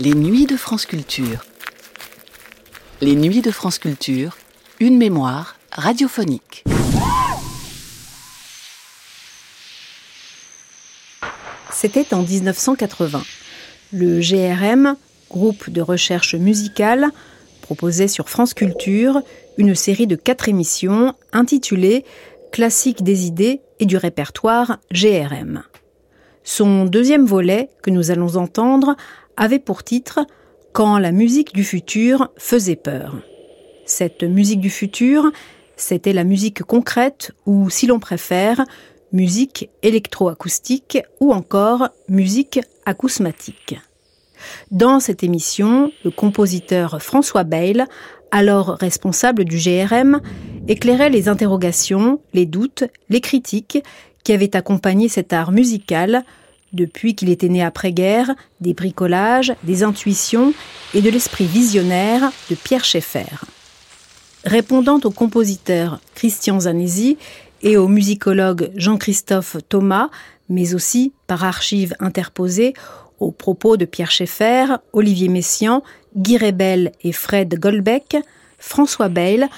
Les nuits de France Culture. Les nuits de France Culture, une mémoire radiophonique. C'était en 1980. Le GRM, groupe de recherche musicale, proposait sur France Culture une série de quatre émissions intitulées Classiques des idées et du répertoire GRM. Son deuxième volet, que nous allons entendre, avait pour titre Quand la musique du futur faisait peur. Cette musique du futur, c'était la musique concrète ou, si l'on préfère, musique électroacoustique ou encore musique acousmatique. Dans cette émission, le compositeur François Bayle, alors responsable du GRM, éclairait les interrogations, les doutes, les critiques qui avaient accompagné cet art musical depuis qu'il était né après-guerre, des bricolages, des intuitions et de l'esprit visionnaire de Pierre Schaeffer. Répondant au compositeur Christian Zanesi et au musicologue Jean-Christophe Thomas, mais aussi par archives interposées aux propos de Pierre Schaeffer, Olivier Messiaen, Guy Rebel et Fred Goldbeck, François Bayle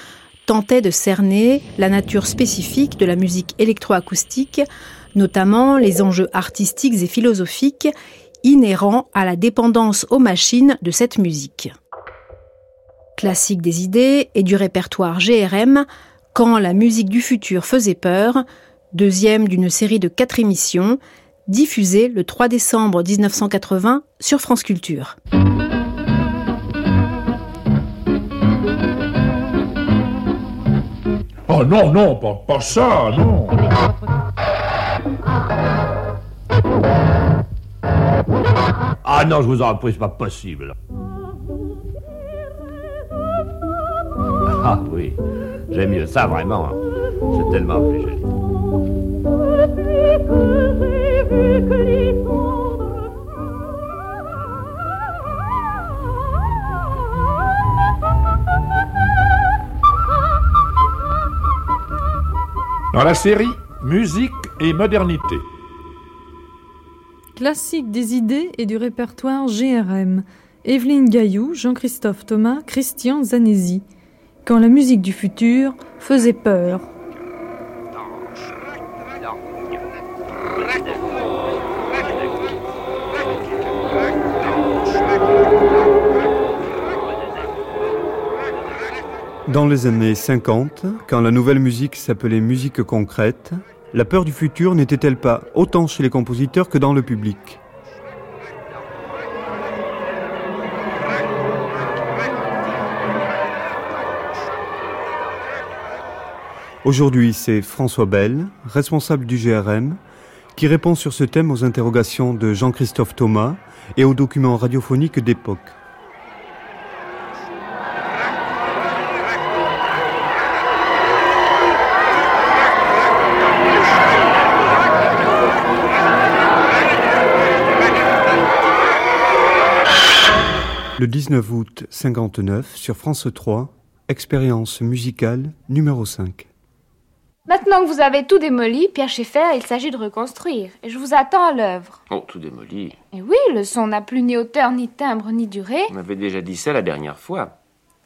tentait de cerner la nature spécifique de la musique électroacoustique, notamment les enjeux artistiques et philosophiques inhérents à la dépendance aux machines de cette musique. Classique des idées et du répertoire GRM, quand la musique du futur faisait peur, deuxième d'une série de quatre émissions, diffusée le 3 décembre 1980 sur France Culture. Oh non, non, pas, pas ça, non. Ah non, je vous en prie, c'est pas possible. Ah oui, j'aime mieux ça vraiment. hein. C'est tellement plus joli. Dans la série Musique et modernité. Classique des idées et du répertoire GRM. Evelyne Gaillou, Jean-Christophe Thomas, Christian Zanesi. Quand la musique du futur faisait peur. Dans les années 50, quand la nouvelle musique s'appelait musique concrète, la peur du futur n'était-elle pas autant chez les compositeurs que dans le public? Aujourd'hui, c'est François Bell, responsable du GRM, qui répond sur ce thème aux interrogations de Jean-Christophe Thomas et aux documents radiophoniques d'époque. Le 19 août 59 sur France 3, expérience musicale numéro 5. Maintenant que vous avez tout démoli, Pierre Schaeffer, il s'agit de reconstruire. Et je vous attends à l'œuvre. Oh, tout démoli. Et oui, le son n'a plus ni hauteur, ni timbre, ni durée. On m'avait déjà dit ça la dernière fois.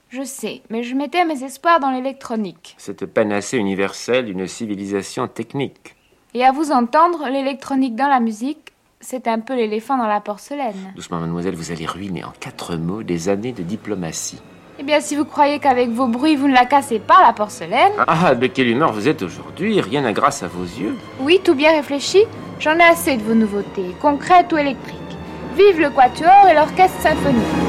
Je sais, mais je mettais mes espoirs dans l'électronique. Cette panacée universelle d'une civilisation technique. Et à vous entendre, l'électronique dans la musique, c'est un peu l'éléphant dans la porcelaine. Doucement, mademoiselle, vous allez ruiner en quatre mots des années de diplomatie. Eh bien, si vous croyez qu'avec vos bruits, vous ne la cassez pas, la porcelaine. Ah, de quelle humeur vous êtes aujourd'hui Rien n'a grâce à vos yeux. Oui, tout bien réfléchi, j'en ai assez de vos nouveautés, concrètes ou électriques. Vive le quatuor et l'orchestre symphonique.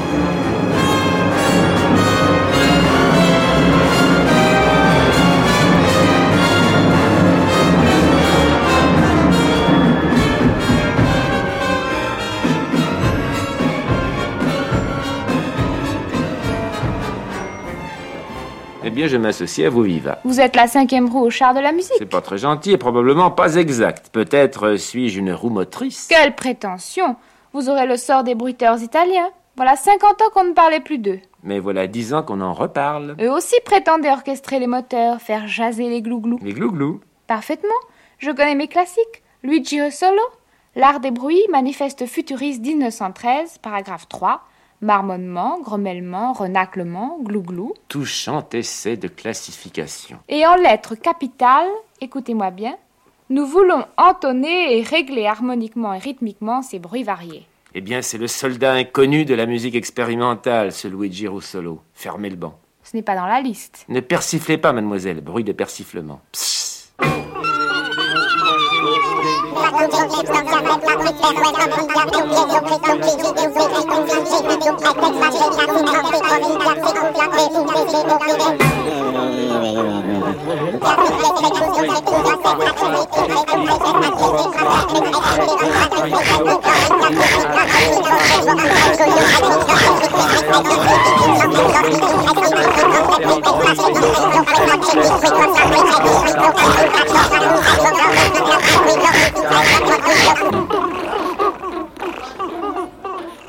Bien, je m'associe à vous, Viva. Vous êtes la cinquième roue au char de la musique. C'est pas très gentil et probablement pas exact. Peut-être euh, suis-je une roue motrice? Quelle prétention Vous aurez le sort des bruiteurs italiens. Voilà 50 ans qu'on ne parlait plus d'eux. Mais voilà dix ans qu'on en reparle. Eux aussi prétendaient orchestrer les moteurs, faire jaser les glouglous. Les glouglous. Parfaitement. Je connais mes classiques. Luigi Solo, L'art des bruits, manifeste futuriste 1913, paragraphe 3. Marmonnement, grommellement, renaclement, glouglou. Touchant essai de classification. Et en lettres capitales, écoutez-moi bien, nous voulons entonner et régler harmoniquement et rythmiquement ces bruits variés. Eh bien, c'est le soldat inconnu de la musique expérimentale, ce Luigi Russolo. Fermez le banc. Ce n'est pas dans la liste. Ne persiflez pas, mademoiselle. Bruit de persiflement. Psst.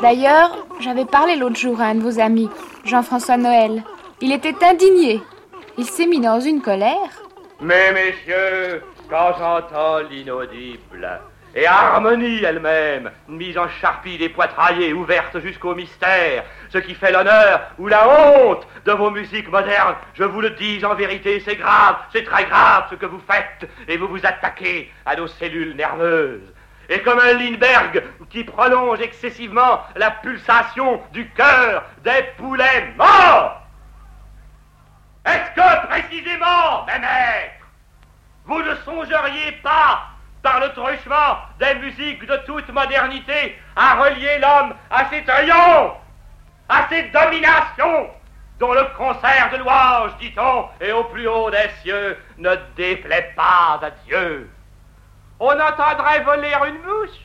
D'ailleurs, j'avais parlé l'autre jour à un de vos amis, Jean-François Noël. Il était indigné. Il s'est mis dans une colère. Mais messieurs, quand j'entends l'inaudible et harmonie elle-même, mise en charpie des poitraillés ouverte jusqu'au mystère, ce qui fait l'honneur ou la honte de vos musiques modernes, je vous le dis en vérité, c'est grave, c'est très grave ce que vous faites, et vous vous attaquez à nos cellules nerveuses. Et comme un Lindbergh qui prolonge excessivement la pulsation du cœur des poulets morts. Est-ce que précisément, mes maîtres, vous ne songeriez pas, par le truchement des musiques de toute modernité, à relier l'homme à ses triomphes, à ses dominations, dont le concert de louanges, dit-on, et au plus haut des cieux, ne déplaît pas à Dieu? On entendrait voler une mouche.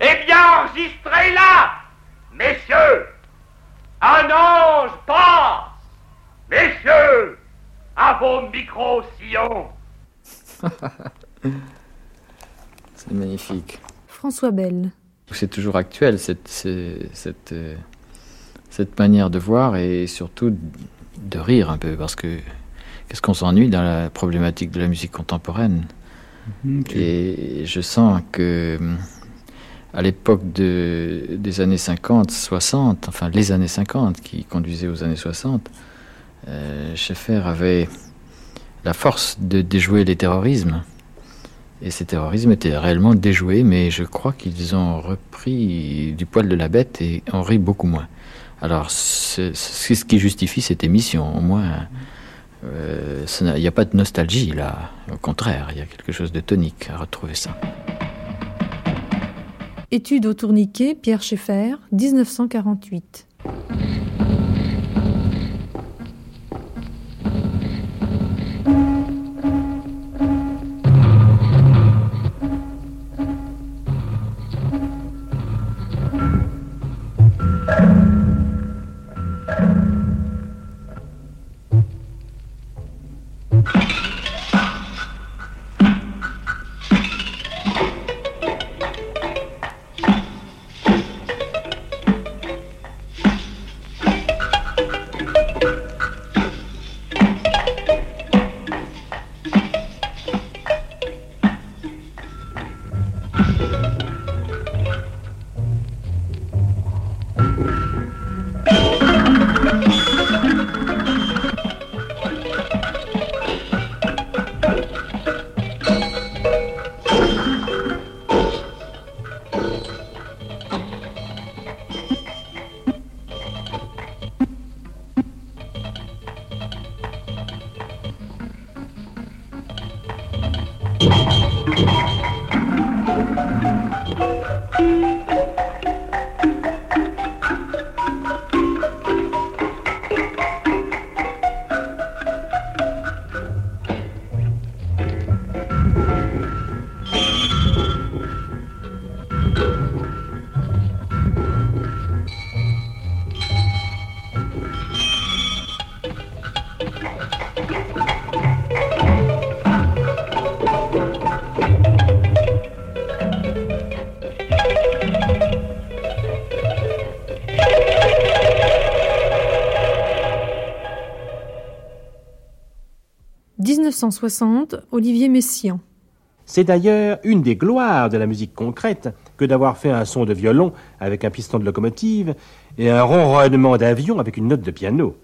Eh bien, enregistrez-la, messieurs. Un ange passe, messieurs, à vos micro-sillons. C'est magnifique. François Bell. C'est toujours actuel, cette, cette, euh, cette manière de voir et surtout de rire un peu, parce que qu'est-ce qu'on s'ennuie dans la problématique de la musique contemporaine? Mhm, Et je sens que euh, à l'époque de, des années 50, 60, enfin les années 50 qui conduisaient aux années 60, euh, Schaeffer avait la force de déjouer les terrorismes. Et ces terrorismes étaient réellement déjoués, mais je crois qu'ils ont repris du poil de la bête et on rit beaucoup moins. Alors, c'est ce qui justifie cette émission, au moins. Euh, il n'y a pas de nostalgie là, au contraire, il y a quelque chose de tonique à retrouver ça. Étude au tourniquet, Pierre Schaeffer, 1948. Olivier Messiaen. C'est d'ailleurs une des gloires de la musique concrète que d'avoir fait un son de violon avec un piston de locomotive et un ronronnement d'avion avec une note de piano.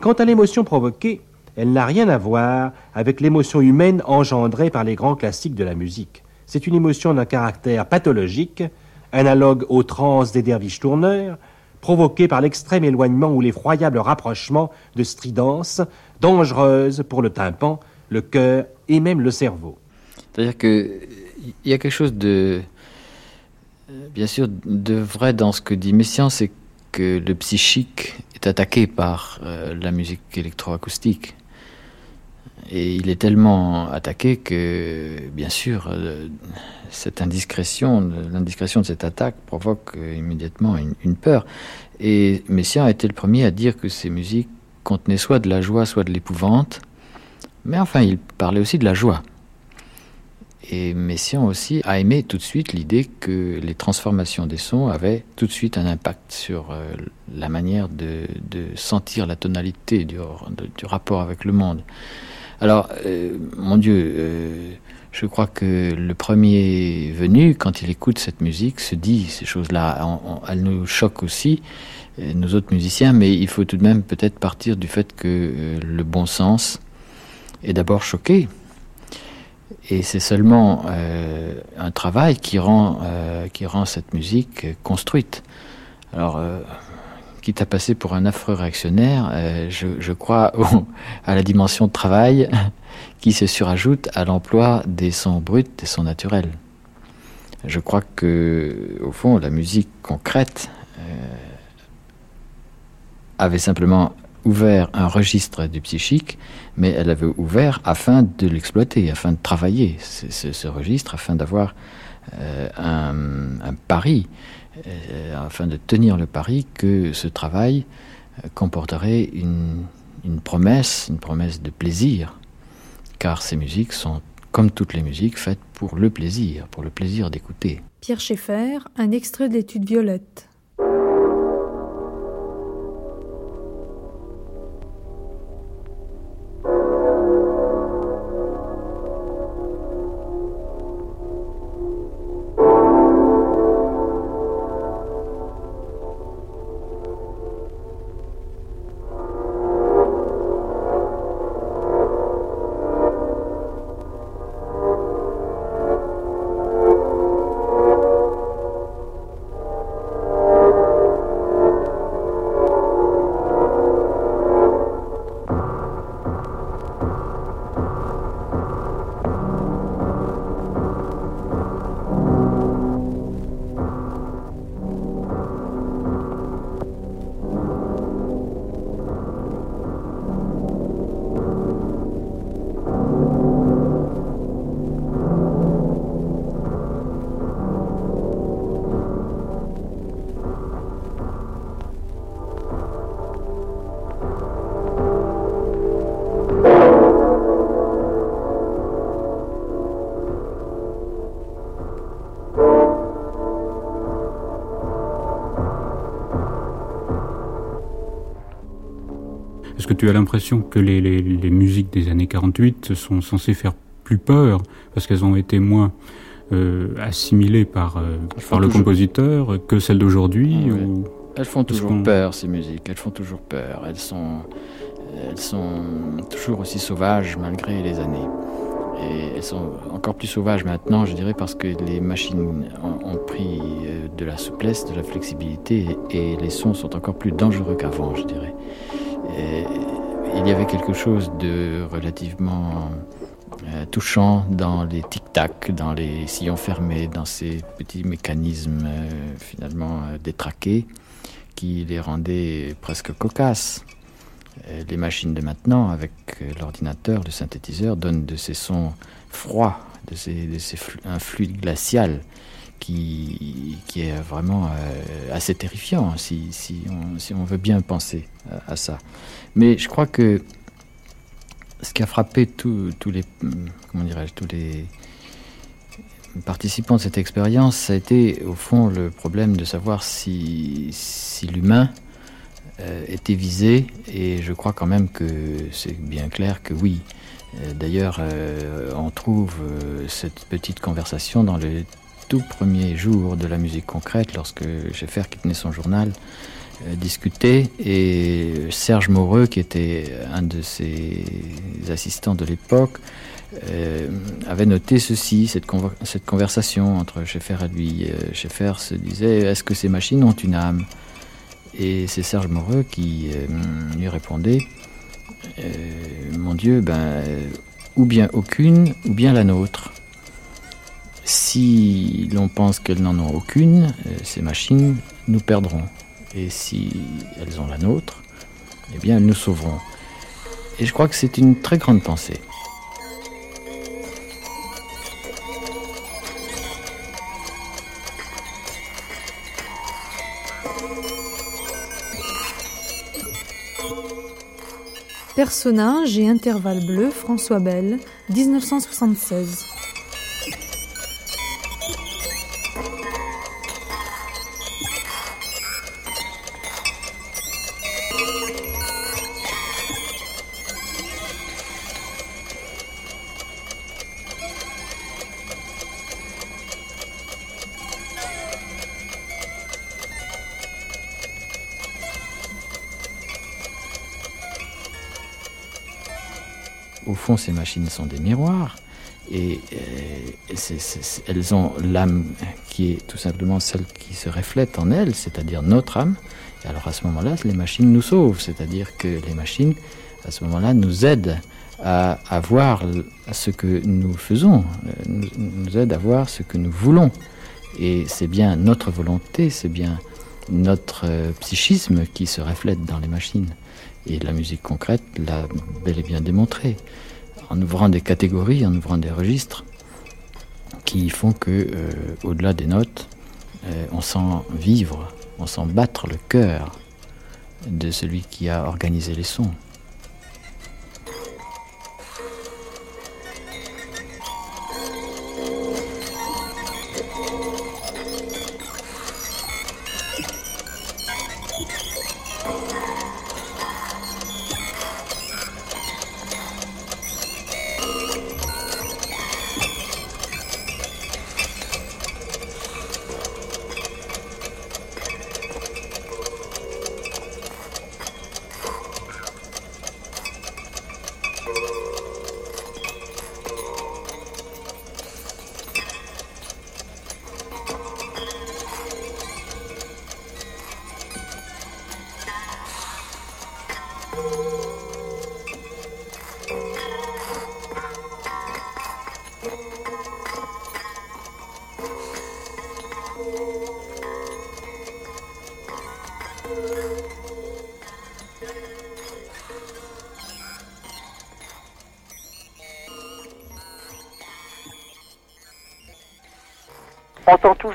Quant à l'émotion provoquée, elle n'a rien à voir avec l'émotion humaine engendrée par les grands classiques de la musique. C'est une émotion d'un caractère pathologique, analogue aux trans des derviches tourneurs, provoquée par l'extrême éloignement ou l'effroyable rapprochement de stridences dangereuses pour le tympan, le cœur et même le cerveau. C'est-à-dire qu'il y a quelque chose de, bien sûr, de vrai dans ce que dit Messiaen, c'est que le psychique est attaqué par euh, la musique électroacoustique. Et il est tellement attaqué que, bien sûr, euh, cette indiscrétion, l'indiscrétion de cette attaque provoque euh, immédiatement une, peur. Et Messiaen a été le premier à dire que ces musiques contenaient soit de la joie, soit de l'épouvante. Mais enfin, il parlait aussi de la joie. Et Messiaen aussi a aimé tout de suite l'idée que les transformations des sons avaient tout de suite un impact sur euh, la manière de, sentir la tonalité du, rapport avec le monde. Alors, euh, mon Dieu, euh, je crois que le premier venu, quand il écoute cette musique, se dit ces choses-là. Elles nous choquent aussi, nous autres musiciens, mais il faut tout de même peut-être partir du fait que le bon sens est d'abord choqué. Et c'est seulement un travail qui rend, qui rend cette musique construite. Alors, quitte à passer pour un affreux réactionnaire, euh, je, crois à la dimension de travail qui se surajoute à l'emploi des sons bruts, des sons naturels. Je crois que, au fond, la musique concrète euh, avait simplement ouvert un registre du psychique, mais elle avait ouvert afin de l'exploiter, afin de travailler ce, registre, afin d'avoir euh, un, pari euh, afin de tenir le pari que ce travail comporterait une, une promesse, une promesse de plaisir, car ces musiques sont, comme toutes les musiques, faites pour le plaisir, pour le plaisir d'écouter. Pierre Schaeffer, un extrait de l'étude Violette. Tu as l'impression que les, musiques des années 48 sont censées faire plus peur parce qu'elles ont été moins euh, assimilées par, euh, par le compositeur que celles d'aujourd'hui Elles font toujours peur, ces musiques. Elles font toujours peur. Elles sont, elles sont toujours aussi sauvages malgré les années. Et elles sont encore plus sauvages maintenant, je dirais, parce que les machines ont, pris euh, de la souplesse, de la flexibilité, et les sons sont encore plus dangereux qu'avant, je dirais il y avait quelque chose de relativement euh, touchant dans les tic-tac, dans les sillons fermés, dans ces petits mécanismes euh, finalement euh, détraqués qui les rendaient presque cocasses. les machines de maintenant, avec l'ordinateur, le synthétiseur, donnent de ces sons froids, de ces, un fluide glacial qui, est vraiment euh, assez terrifiant si, si, on, veut bien penser à, ça. Mais je crois que ce qui a frappé tous les, comment tous les participants de cette expérience, ça a été au fond le problème de savoir si, si l'humain euh, était visé, et je crois quand même que c'est bien clair que oui. Euh, d'ailleurs, on trouve cette petite conversation dans le tout premiers jours de la musique concrète, lorsque Schaeffer, qui tenait son journal, euh, discutait, et Serge Moreau, qui était un de ses assistants de l'époque, euh, avait noté ceci, cette, cette conversation entre Schaeffer et lui. Euh, Schaeffer se disait Est-ce que ces machines ont une âme? Et c'est Serge Moreux qui lui répondait Mon Dieu, ben, ou bien aucune, ou bien la nôtre. Si l'on pense qu'elles n'en ont aucune, ces machines nous perdront. Et si elles ont la nôtre, eh bien elles nous sauveront. Et je crois que c'est une très grande pensée. Personnage et intervalle bleu, François Bell, 1976. Ces machines sont des miroirs et elles ont l'âme qui est tout simplement celle qui se reflète en elles, c'est-à-dire notre âme. Et alors à ce moment-là, les machines nous sauvent, c'est-à-dire que les machines, à ce moment-là, nous aident à, voir ce que nous faisons, nous, nous aident à voir ce que nous voulons. Et c'est bien notre volonté, c'est bien notre euh, psychisme qui se reflète dans les machines. Et la musique concrète l'a bel et bien démontré, en ouvrant des catégories, en ouvrant des registres, qui font que, euh, au-delà des notes, euh, on sent vivre, on sent battre le cœur de celui qui a organisé les sons.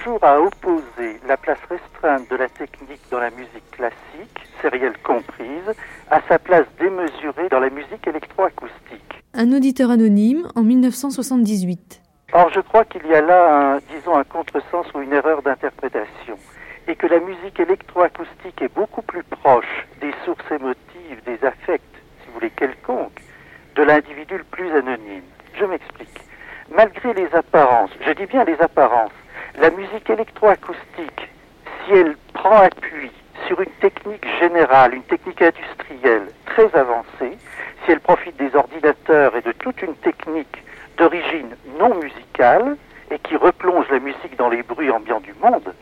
Toujours à opposer la place restreinte de la technique dans la musique classique, sérielle comprise, à sa place démesurée dans la musique électroacoustique. Un auditeur anonyme en 1978. Or, je crois qu'il y a là, un, disons, un contresens ou une erreur d'interprétation, et que la musique électroacoustique est beaucoup plus proche des sources émotives, des affects, si vous voulez, quelconques, de l'individu le plus anonyme. Je m'explique. Malgré les apparences, je dis bien les apparences, la musique électroacoustique, si elle prend appui sur une technique générale, une technique industrielle très avancée, si elle profite des ordinateurs et de toute une technique d'origine non musicale et qui replonge la musique dans les bruits ambiants du monde,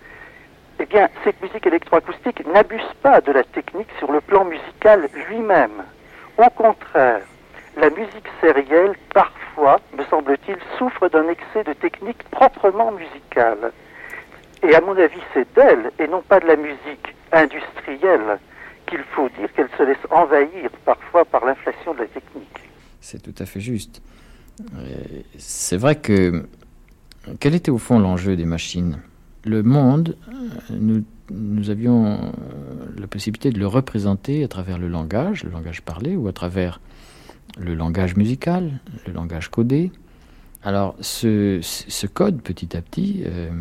eh bien, cette musique électroacoustique n'abuse pas de la technique sur le plan musical lui-même. Au contraire, la musique sérielle, parfois, me semble-t-il, souffre d'un excès de technique proprement musicale. Et à mon avis, c'est d'elle, et non pas de la musique industrielle, qu'il faut dire qu'elle se laisse envahir parfois par l'inflation de la technique. C'est tout à fait juste. C'est vrai que quel était au fond l'enjeu des machines? Le monde, nous, nous, avions la possibilité de le représenter à travers le langage, le langage parlé, ou à travers le langage musical, le langage codé. Alors ce, code, petit à petit, euh,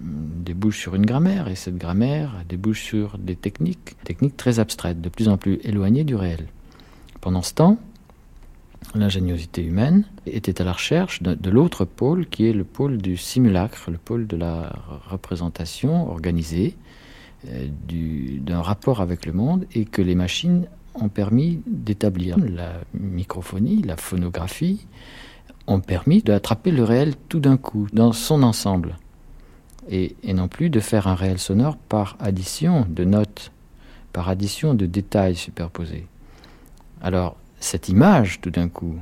débouche sur une grammaire, et cette grammaire débouche sur des techniques, techniques très abstraites, de plus en plus éloignées du réel. Pendant ce temps, l'ingéniosité humaine, était à la recherche de, l'autre pôle qui est le pôle du simulacre, le pôle de la représentation organisée, euh, du- d'un rapport avec le monde et que les machines ont permis d'établir. La microphonie, la phonographie ont permis d'attraper le réel tout d'un coup, dans son ensemble, et, et non plus de faire un réel sonore par addition de notes, par addition de détails superposés. Alors, cette image, tout d'un coup,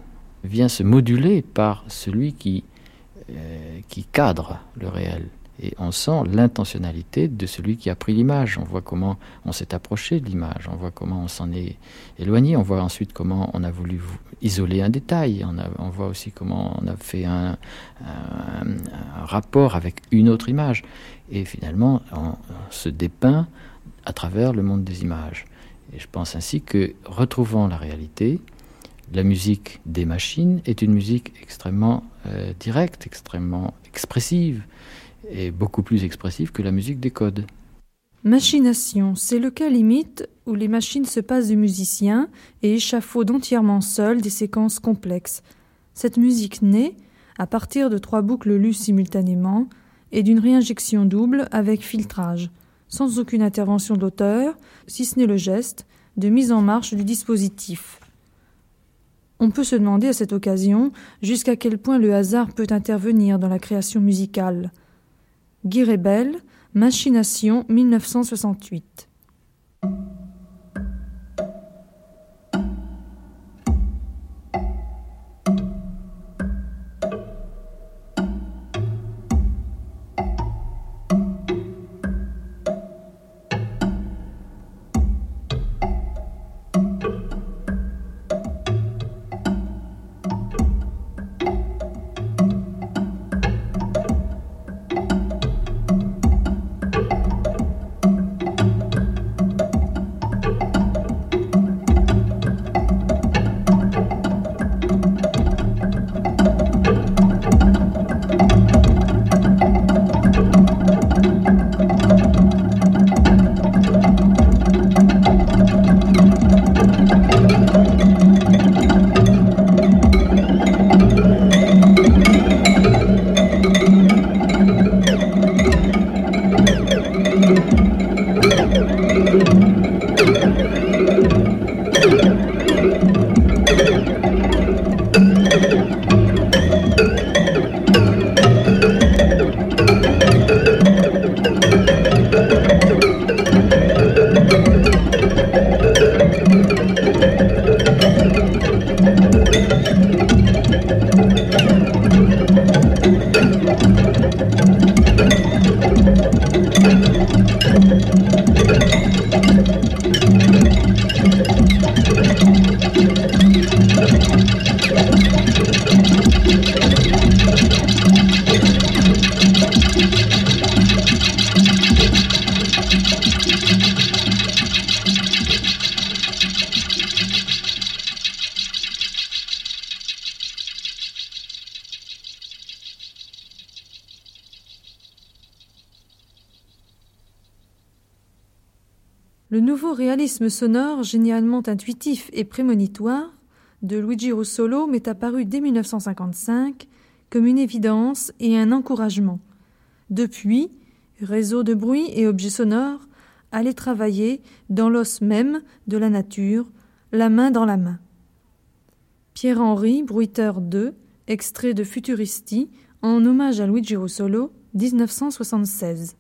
vient se moduler par celui qui, euh, qui cadre le réel. Et on sent l'intentionnalité de celui qui a pris l'image. On voit comment on s'est approché de l'image, on voit comment on s'en est éloigné, on voit ensuite comment on a voulu isoler un détail, on, voit aussi comment on a fait un, rapport avec une autre image. Et finalement, on se dépeint à travers le monde des images. Je pense ainsi que, retrouvant la réalité, la musique des machines est une musique extrêmement euh, directe, extrêmement expressive, et beaucoup plus expressive que la musique des codes. Machination, c'est le cas limite où les machines se passent du musicien et échafaudent entièrement seules des séquences complexes. Cette musique naît à partir de trois boucles lues simultanément et d'une réinjection double avec filtrage, sans aucune intervention de l'auteur, si ce n'est le geste de mise en marche du dispositif. On peut se demander à cette occasion jusqu'à quel point le hasard peut intervenir dans la création musicale. Guy Machination 1968. Sonore, génialement intuitif et prémonitoire, de Luigi Russolo m'est apparu dès 1955 comme une évidence et un encouragement. Depuis, réseau de bruit et objets sonores allaient travailler dans l'os même de la nature, la main dans la main. Pierre-Henri, bruiteur 2, extrait de Futuristi, en hommage à Luigi Russolo, 1976.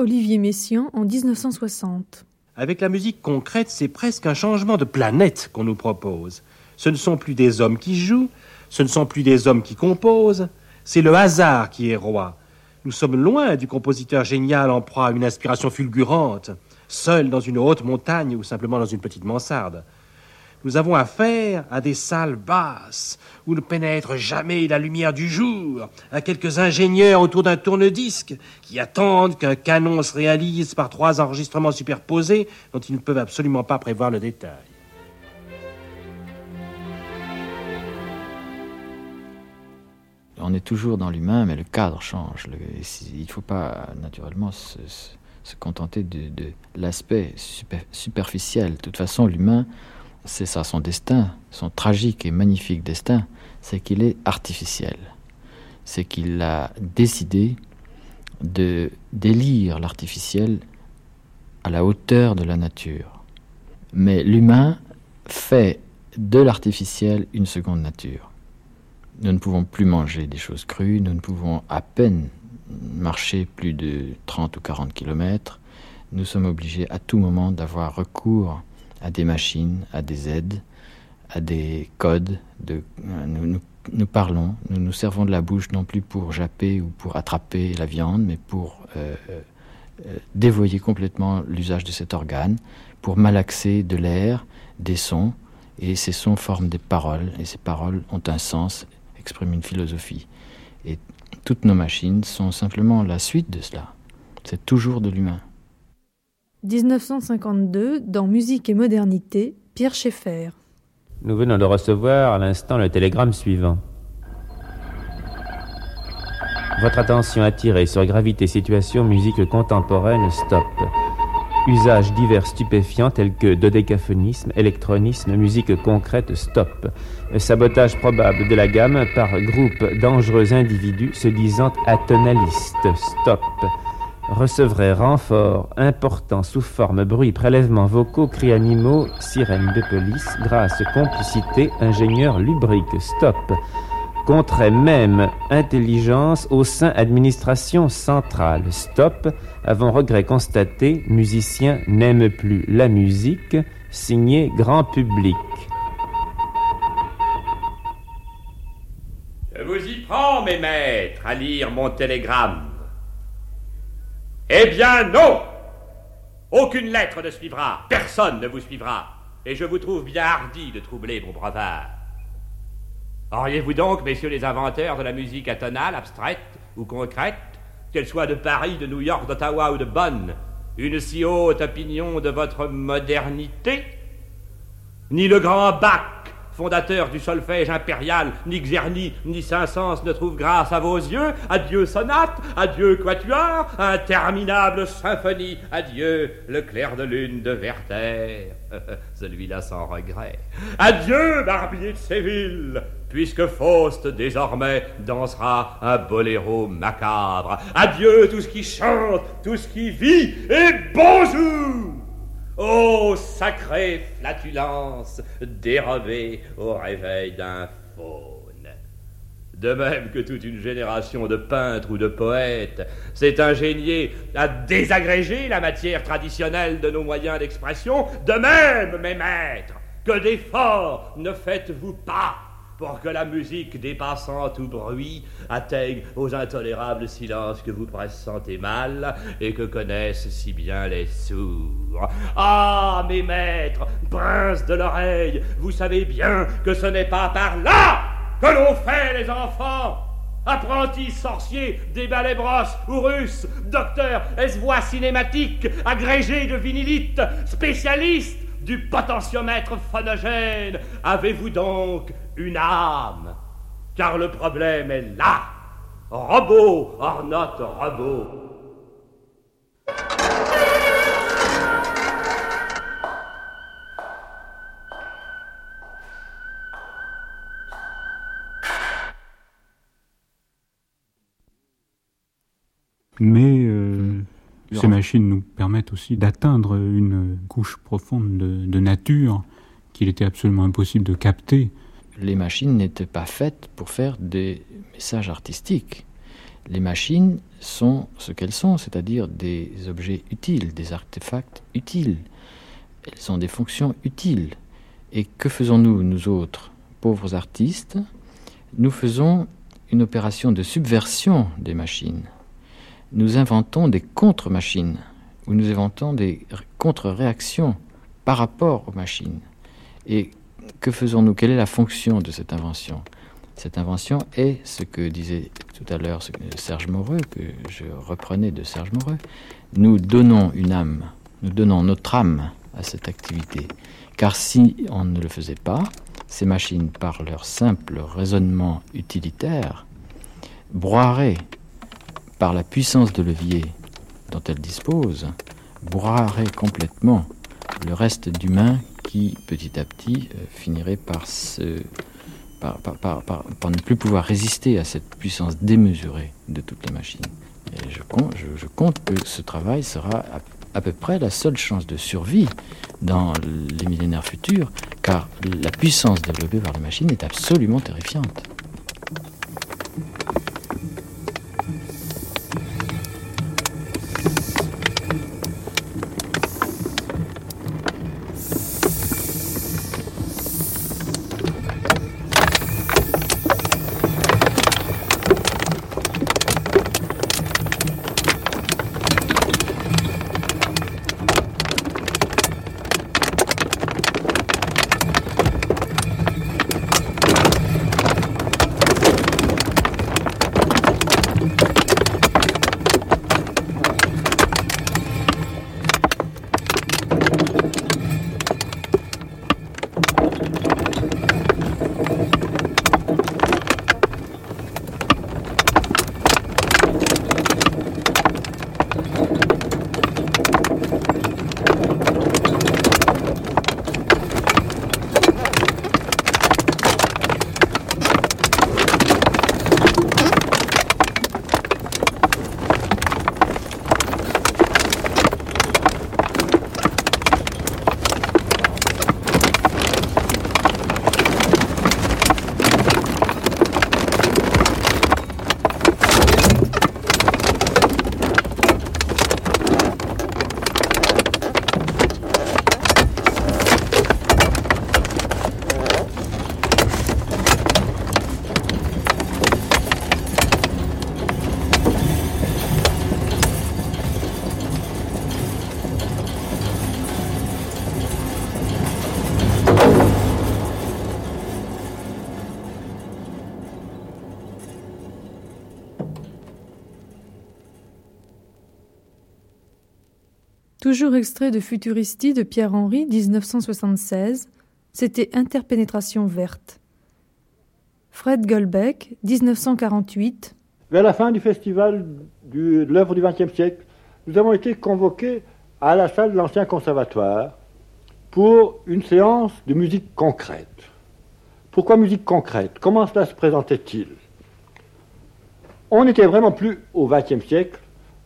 Olivier Messiaen en 1960. Avec la musique concrète, c'est presque un changement de planète qu'on nous propose. Ce ne sont plus des hommes qui jouent, ce ne sont plus des hommes qui composent, c'est le hasard qui est roi. Nous sommes loin du compositeur génial en proie à une inspiration fulgurante, seul dans une haute montagne ou simplement dans une petite mansarde. Nous avons affaire à des salles basses où ne pénètre jamais la lumière du jour, à quelques ingénieurs autour d'un tourne-disque qui attendent qu'un canon se réalise par trois enregistrements superposés dont ils ne peuvent absolument pas prévoir le détail. On est toujours dans l'humain, mais le cadre change. il ne faut pas naturellement se, contenter de, l'aspect superficiel. De toute façon, l'humain, c'est ça son destin, son tragique et magnifique destin, c'est qu'il est artificiel. C'est qu'il a décidé de délire l'artificiel à la hauteur de la nature. Mais l'humain fait de l'artificiel une seconde nature. Nous ne pouvons plus manger des choses crues, nous ne pouvons à peine marcher plus de 30 ou 40 kilomètres. Nous sommes obligés à tout moment d'avoir recours à des machines, à des aides, à des codes. De, nous, nous, parlons, nous nous servons de la bouche non plus pour japper ou pour attraper la viande, mais pour euh, euh, dévoyer complètement l'usage de cet organe, pour malaxer de l'air, des sons, et ces sons forment des paroles, et ces paroles ont un sens, expriment une philosophie. Et toutes nos machines sont simplement la suite de cela. C'est toujours de l'humain. 1952, dans Musique et modernité, Pierre Schaeffer. Nous venons de recevoir à l'instant le télégramme suivant. Votre attention attirée sur gravité situation musique contemporaine stop. Usages divers stupéfiants tels que dodécaphonisme, électronisme, musique concrète stop. Sabotage probable de la gamme par groupe dangereux individus se disant atonalistes stop recevrait renfort important sous forme bruit, prélèvements vocaux, cris animaux, sirènes de police, grâce, complicité, ingénieur lubrique, stop. Contrait même intelligence au sein administration centrale, stop. Avant regret constaté, musicien n'aime plus la musique, signé grand public. Je vous y prends, mes maîtres, à lire mon télégramme. Eh bien non! Aucune lettre ne suivra, personne ne vous suivra, et je vous trouve bien hardi de troubler mon brevard. Auriez-vous donc, messieurs les inventeurs de la musique atonale, abstraite ou concrète, qu'elle soit de Paris, de New York, d'Ottawa ou de Bonn, une si haute opinion de votre modernité? Ni le grand Bach fondateur du solfège impérial, ni Xerny, ni Saint-Saëns ne trouvent grâce à vos yeux. Adieu sonate, adieu quatuor, interminable symphonie, adieu le clair de lune de Werther. Celui-là sans regret. Adieu, barbier de Séville, puisque Faust désormais dansera un boléro macabre. Adieu tout ce qui chante, tout ce qui vit, et bonjour Ô sacrée flatulence dérobée au réveil d'un faune. De même que toute une génération de peintres ou de poètes s'est ingéniée à désagréger la matière traditionnelle de nos moyens d'expression, de même, mes maîtres, que d'efforts ne faites-vous pas? Pour que la musique dépassant tout bruit atteigne aux intolérables silences que vous pressentez mal et que connaissent si bien les sourds. Ah, mes maîtres, princes de l'oreille, vous savez bien que ce n'est pas par là que l'on fait les enfants apprentis sorciers des brosses ou russes, docteurs, voix cinématiques, agrégés de vinylite, spécialistes du potentiomètre phonogène. Avez-vous donc une âme? Car le problème est là. Robot or not robot. Mais euh, ces machines nous permettent aussi d'atteindre une couche profonde de, nature qu'il était absolument impossible de capter. Les machines n'étaient pas faites pour faire des messages artistiques. Les machines sont ce qu'elles sont, c'est-à-dire des objets utiles, des artefacts utiles. Elles ont des fonctions utiles. Et que faisons-nous, nous autres, pauvres artistes? Nous faisons une opération de subversion des machines. Nous inventons des contre-machines, ou nous inventons des contre-réactions par rapport aux machines. Et que faisons-nous? Quelle est la fonction de cette invention? Cette invention est ce que disait tout à l'heure Serge Moreux, que je reprenais de Serge Moreux. Nous donnons une âme, nous donnons notre âme à cette activité. Car si on ne le faisait pas, ces machines, par leur simple raisonnement utilitaire, broieraient, par la puissance de levier dont elles disposent, broieraient complètement le reste d'humains qui, petit à petit, euh, finirait par, ne plus pouvoir résister à cette puissance démesurée de toutes les machines. Et je, compte, je, compte que ce travail sera à, à peu près la seule chance de survie dans les millénaires futurs, car la puissance développée par les machines est absolument terrifiante. Toujours extrait de Futuristi de Pierre-Henry, 1976, c'était Interpénétration verte. Fred Goldbeck, 1948. Vers la fin du festival de l'œuvre du XXe siècle, nous avons été convoqués à la salle de l'ancien conservatoire pour une séance de musique concrète. Pourquoi musique concrète? Comment cela se présentait-il? On n'était vraiment plus au XXe siècle,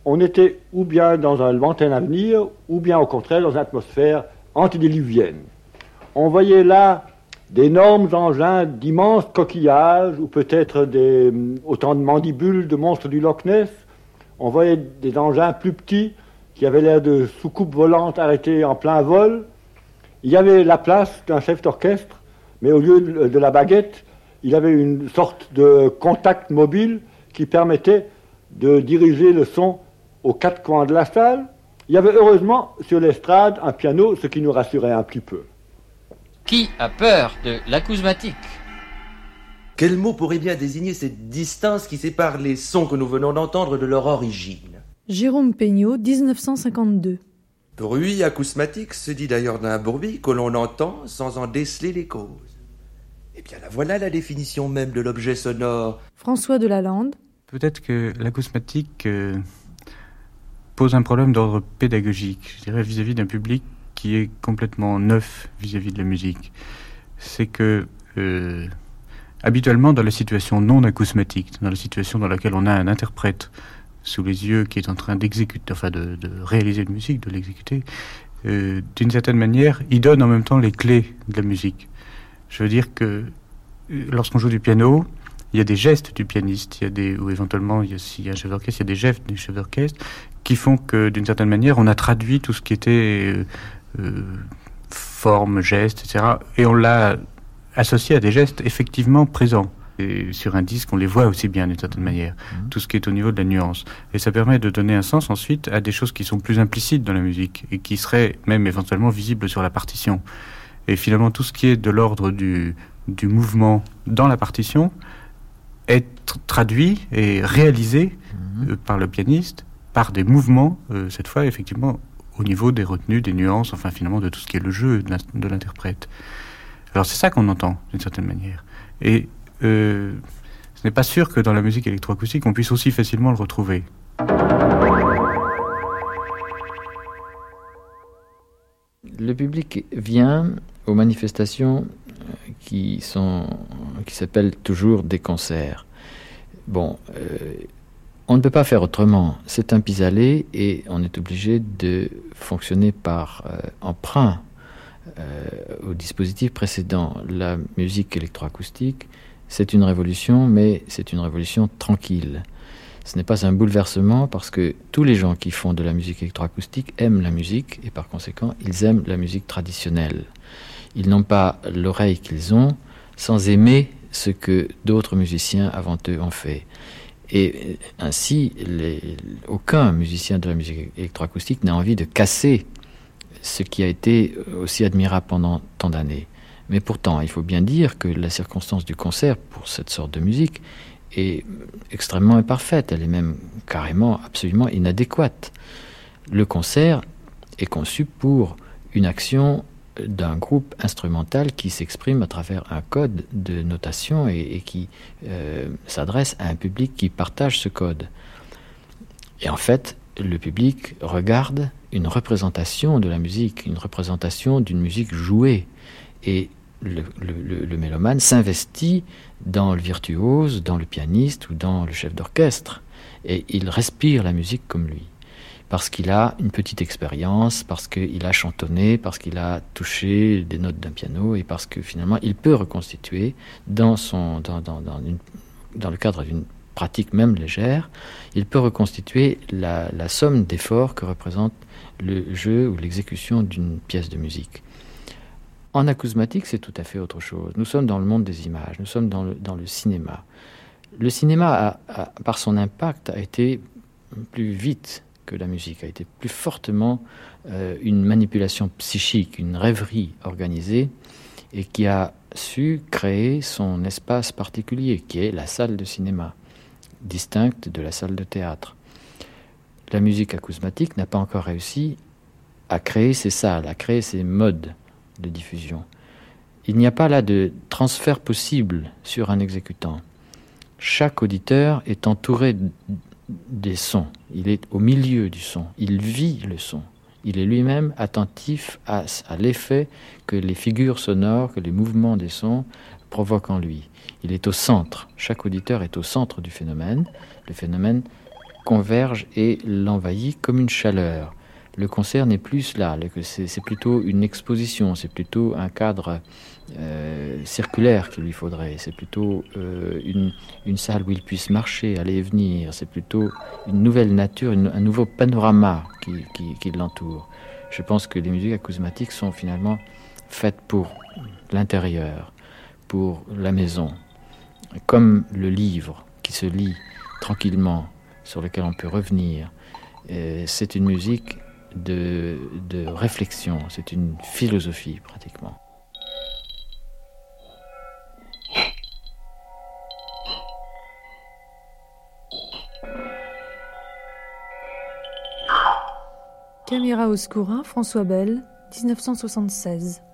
on était ou bien dans un lointain avenir, ou bien au contraire dans une atmosphère antédiluvienne. On voyait là d'énormes engins, d'immenses coquillages, ou peut-être des, autant de mandibules de monstres du Loch Ness. On voyait des engins plus petits qui avaient l'air de soucoupes volantes arrêtées en plein vol. Il y avait la place d'un chef d'orchestre, mais au lieu de la baguette, il avait une sorte de contact mobile qui permettait de diriger le son aux quatre coins de la salle, il y avait heureusement sur l'estrade un piano, ce qui nous rassurait un petit peu. Qui a peur de l'acousmatique Quel mot pourrait bien désigner cette distance qui sépare les sons que nous venons d'entendre de leur origine? Jérôme Peignot, 1952. Bruit acousmatique se dit d'ailleurs d'un bruit que l'on entend sans en déceler les causes. Eh bien, la voilà la définition même de l'objet sonore. François de Lalande. Peut-être que l'acousmatique euh, pose un problème d'ordre pédagogique, je dirais, vis-à-vis d'un public qui est complètement neuf vis-à-vis de la musique. C'est que, euh, habituellement, dans la situation non acousmatique, dans la situation dans laquelle on a un interprète sous les yeux qui est en train d'exécuter, enfin de, réaliser une musique, de l'exécuter, euh, d'une certaine manière, il donne en même temps les clés de la musique. Je veux dire que euh, lorsqu'on joue du piano, il y a des gestes du pianiste, il y a des, ou éventuellement, s'il y a un chef d'orchestre, il y a des gestes du chef d'orchestre qui font que, d'une certaine manière, on a traduit tout ce qui était euh, euh, forme, geste, etc. Et on l'a associé à des gestes effectivement présents. Et sur un disque, on les voit aussi bien d'une certaine manière, Mmh. tout ce qui est au niveau de la nuance. Et ça permet de donner un sens ensuite à des choses qui sont plus implicites dans la musique et qui seraient même éventuellement visibles sur la partition. Et finalement, tout ce qui est de l'ordre du, du mouvement dans la partition est tr- traduit et réalisé euh, par le pianiste par des mouvements, euh, cette fois effectivement au niveau des retenues, des nuances, enfin finalement de tout ce qui est le jeu de l'in- de l'interprète. Alors c'est ça qu'on entend d'une certaine manière. Et euh, ce n'est pas sûr que dans la musique électroacoustique on puisse aussi facilement le retrouver. Le public vient aux manifestations qui sont qui s'appellent toujours des concerts. Bon, euh, on ne peut pas faire autrement. C'est un pis-aller et on est obligé de fonctionner par euh, emprunt euh, au dispositif précédent. La musique électroacoustique, c'est une révolution, mais c'est une révolution tranquille. Ce n'est pas un bouleversement parce que tous les gens qui font de la musique électroacoustique aiment la musique et par conséquent, ils aiment la musique traditionnelle. Ils n'ont pas l'oreille qu'ils ont sans aimer ce que d'autres musiciens avant eux ont fait. Et ainsi, les- aucun musicien de la musique électroacoustique n'a envie de casser ce qui a été aussi admirable pendant tant d'années. Mais pourtant, il faut bien dire que la circonstance du concert pour cette sorte de musique est extrêmement imparfaite. Elle est même carrément, absolument inadéquate. Le concert est conçu pour une action d'un groupe instrumental qui s'exprime à travers un code de notation et, qui euh, s'adresse à un public qui partage ce code. Et en fait, le public regarde une représentation de la musique, une représentation d'une musique jouée. Et le- le mélomane s'investit dans le virtuose, dans le pianiste ou dans le chef d'orchestre. Et il respire la musique comme lui. Parce qu'il a une petite expérience, parce qu'il a chantonné, parce qu'il a touché des notes d'un piano et parce que finalement il peut reconstituer dans, son, dans, dans- dans le cadre d'une pratique même légère, il peut reconstituer la, somme d'efforts que représente le jeu ou l'exécution d'une pièce de musique. En acousmatique, c'est tout à fait autre chose. Nous sommes dans le monde des images, nous sommes dans le, dans le cinéma. Le cinéma, par son impact, a été plus vite que la musique, a été plus fortement euh, une manipulation psychique, une rêverie organisée, et qui a su créer son espace particulier, qui est la salle de cinéma, distincte de la salle de théâtre. La musique acousmatique n'a pas encore réussi à créer ces salles, à créer ces modes de diffusion. Il n'y a pas là de transfert possible sur un exécutant. Chaque auditeur est entouré des sons, il est au milieu du son, il vit le son, il est lui-même attentif à, à l'effet que les figures sonores, que les mouvements des sons provoquent en lui. Il est au centre, chaque auditeur est au centre du phénomène, le phénomène converge et l'envahit comme une chaleur. Le concert n'est plus cela, c'est plutôt une exposition, c'est plutôt un cadre euh, circulaire qu'il lui faudrait, c'est plutôt euh, une, salle où il puisse marcher, aller et venir, c'est plutôt une nouvelle nature, un nouveau panorama qui, qui- l'entoure. Je pense que les musiques acousmatiques sont finalement faites pour l'intérieur, pour la maison, comme le livre qui se lit tranquillement, sur lequel on peut revenir. C'est une musique de, réflexion, c'est une philosophie pratiquement. Camera Oscura, François Bell, 1976.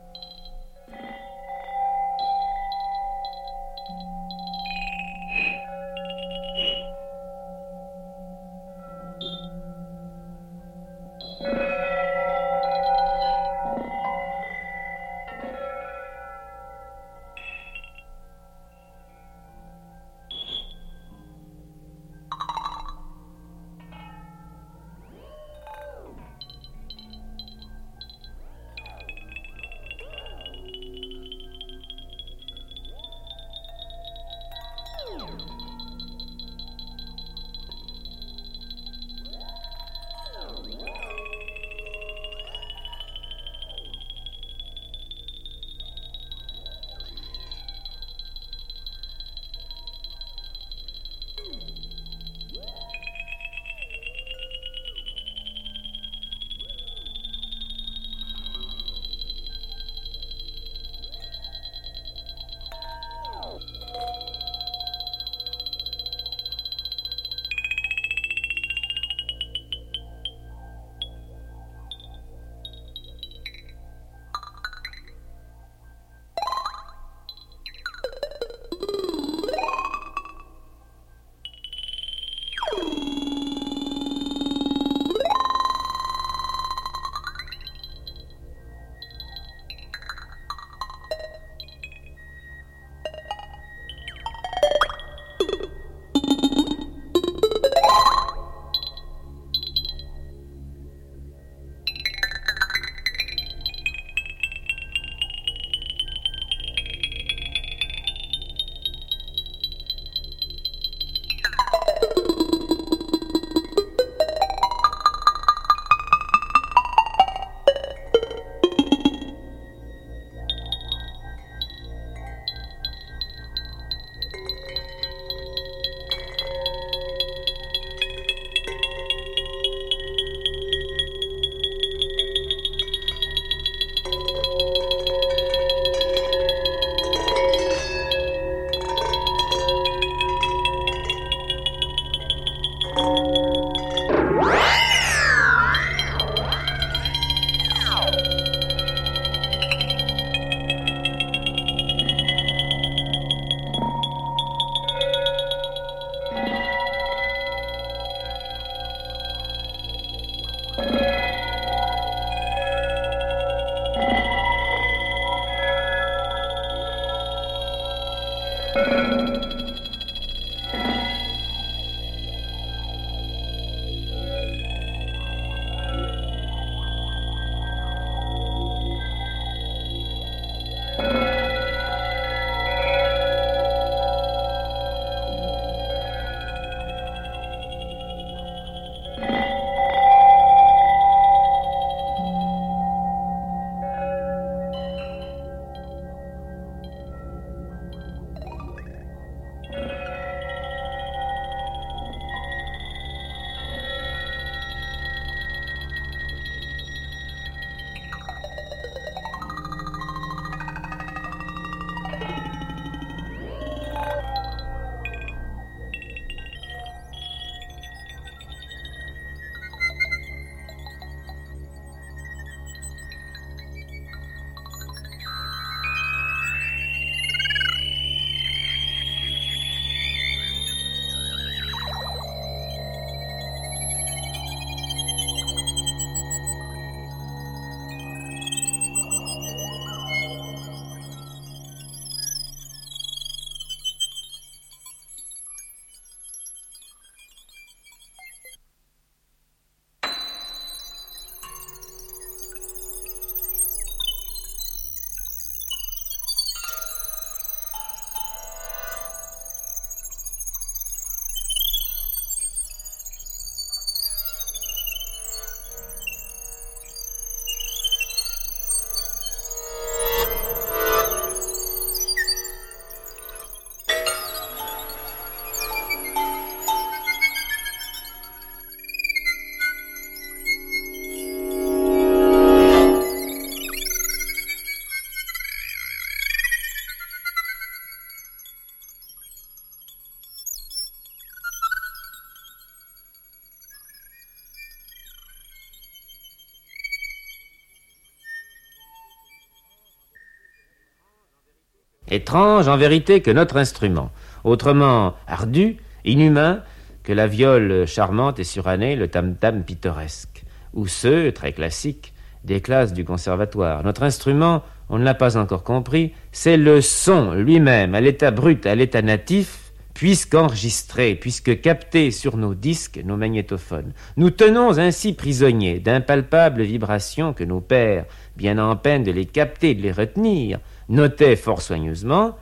Étrange en vérité que notre instrument, autrement ardu, inhumain, que la viole charmante et surannée, le tam-tam pittoresque, ou ceux, très classiques, des classes du conservatoire. Notre instrument, on ne l'a pas encore compris, c'est le son lui-même, à l'état brut, à l'état natif, puisqu'enregistré, puisque capté sur nos disques, nos magnétophones. Nous tenons ainsi prisonniers d'impalpables vibrations que nos pères, bien en peine de les capter, de les retenir, notaient fort soigneusement,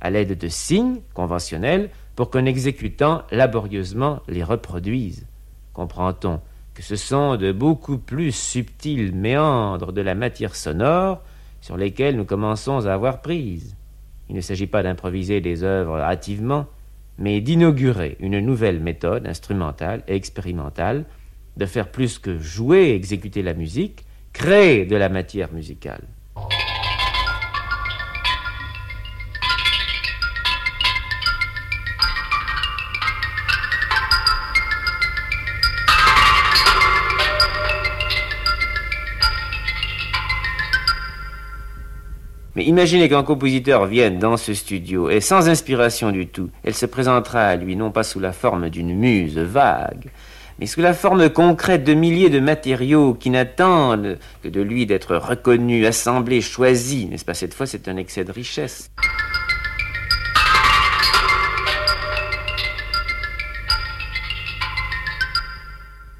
à l'aide de signes conventionnels, pour qu'un exécutant laborieusement les reproduise. Comprend-on que ce sont de beaucoup plus subtils méandres de la matière sonore sur lesquels nous commençons à avoir prise? Il ne s'agit pas d'improviser des œuvres hâtivement, mais d'inaugurer une nouvelle méthode instrumentale et expérimentale, de faire plus que jouer et exécuter la musique, créer de la matière musicale. Imaginez qu'un compositeur vienne dans ce studio et sans inspiration du tout, elle se présentera à lui non pas sous la forme d'une muse vague, mais sous la forme concrète de milliers de matériaux qui n'attendent que de lui d'être reconnus, assemblés, choisis. N'est-ce pas? Cette fois c'est un excès de richesse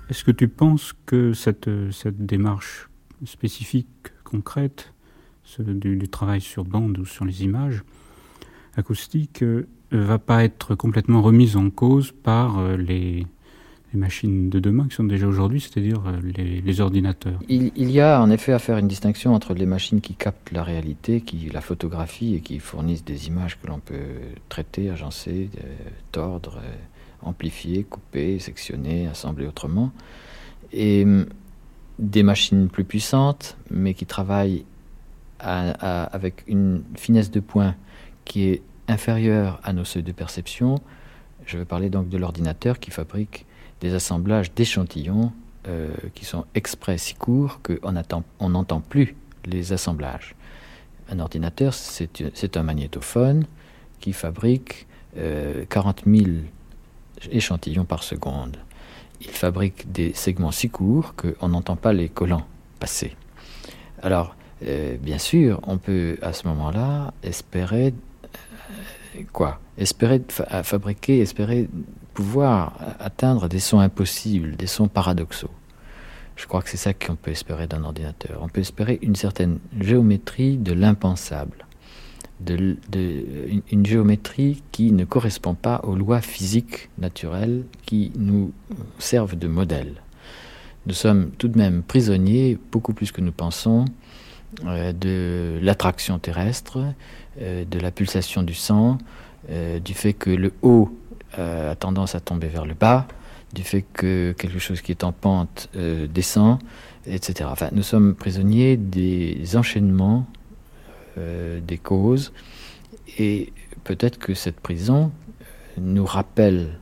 Est-ce que tu penses que cette démarche spécifique, concrète, du, travail sur bande ou sur les images acoustiques euh, va pas être complètement remise en cause par euh, les, machines de demain qui sont déjà aujourd'hui, c'est-à-dire euh, les, ordinateurs. Il, il, y a en effet à faire une distinction entre les machines qui captent la réalité, qui la photographient et qui fournissent des images que l'on peut traiter, agencer, tordre, amplifier, couper, sectionner, assembler autrement, et des machines plus puissantes, mais qui travaillent avec une finesse de point qui est inférieure à nos seuils de perception. Je vais parler donc de l'ordinateur qui fabrique des assemblages d'échantillons euh, qui sont exprès si courts qu'on n'entend plus les assemblages. Un ordinateur, c'est un magnétophone qui fabrique euh, 40 000 échantillons par seconde. Il fabrique des segments si courts qu'on n'entend pas les collants passer. Alors, euh, bien sûr, on peut à ce moment-là espérer euh, quoi? Espérer fa fabriquer, espérer pouvoir atteindre des sons impossibles, des sons paradoxaux. Je crois que c'est ça qu'on peut espérer d'un ordinateur. On peut espérer une certaine géométrie de l'impensable, une, géométrie qui ne correspond pas aux lois physiques naturelles qui nous servent de modèle. Nous sommes tout de même prisonniers, beaucoup plus que nous pensons, de l'attraction terrestre, euh, de la pulsation du sang, euh, du fait que le haut a tendance à tomber vers le bas, du fait que quelque chose qui est en pente descend, etc. Enfin, nous sommes prisonniers des enchaînements des causes et peut-être que cette prison nous rappelle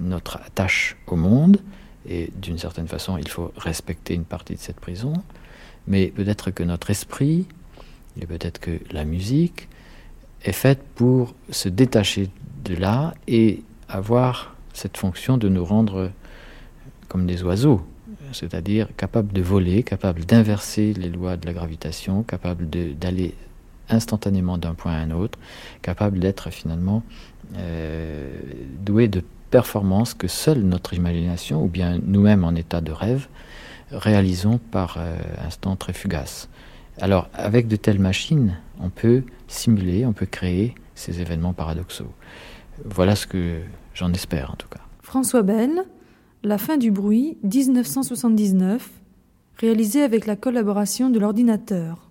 notre attache au monde et d'une certaine façon il faut respecter une partie de cette prison mais peut-être que notre esprit, et peut-être que la musique, est faite pour se détacher de là et avoir cette fonction de nous rendre comme des oiseaux, c'est-à-dire capables de voler, capables d'inverser les lois de la gravitation, capables d'aller instantanément d'un point à un autre, capables d'être finalement euh, doués de performances que seule notre imagination, ou bien nous-mêmes en état de rêve, réalisons par euh, instant très fugace. Alors, avec de telles machines, on peut simuler, on peut créer ces événements paradoxaux. Voilà ce que j'en espère en tout cas. François Bell, La fin du bruit, 1979, réalisé avec la collaboration de l'ordinateur.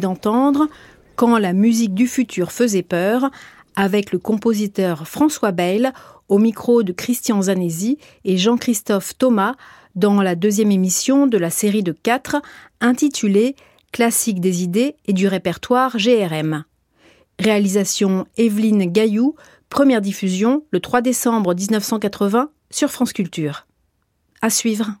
D'entendre Quand la musique du futur faisait peur avec le compositeur François Bayle au micro de Christian Zanesi et Jean-Christophe Thomas dans la deuxième émission de la série de quatre intitulée Classique des idées et du répertoire GRM. Réalisation Evelyne Gaillou, première diffusion le 3 décembre 1980 sur France Culture. À suivre.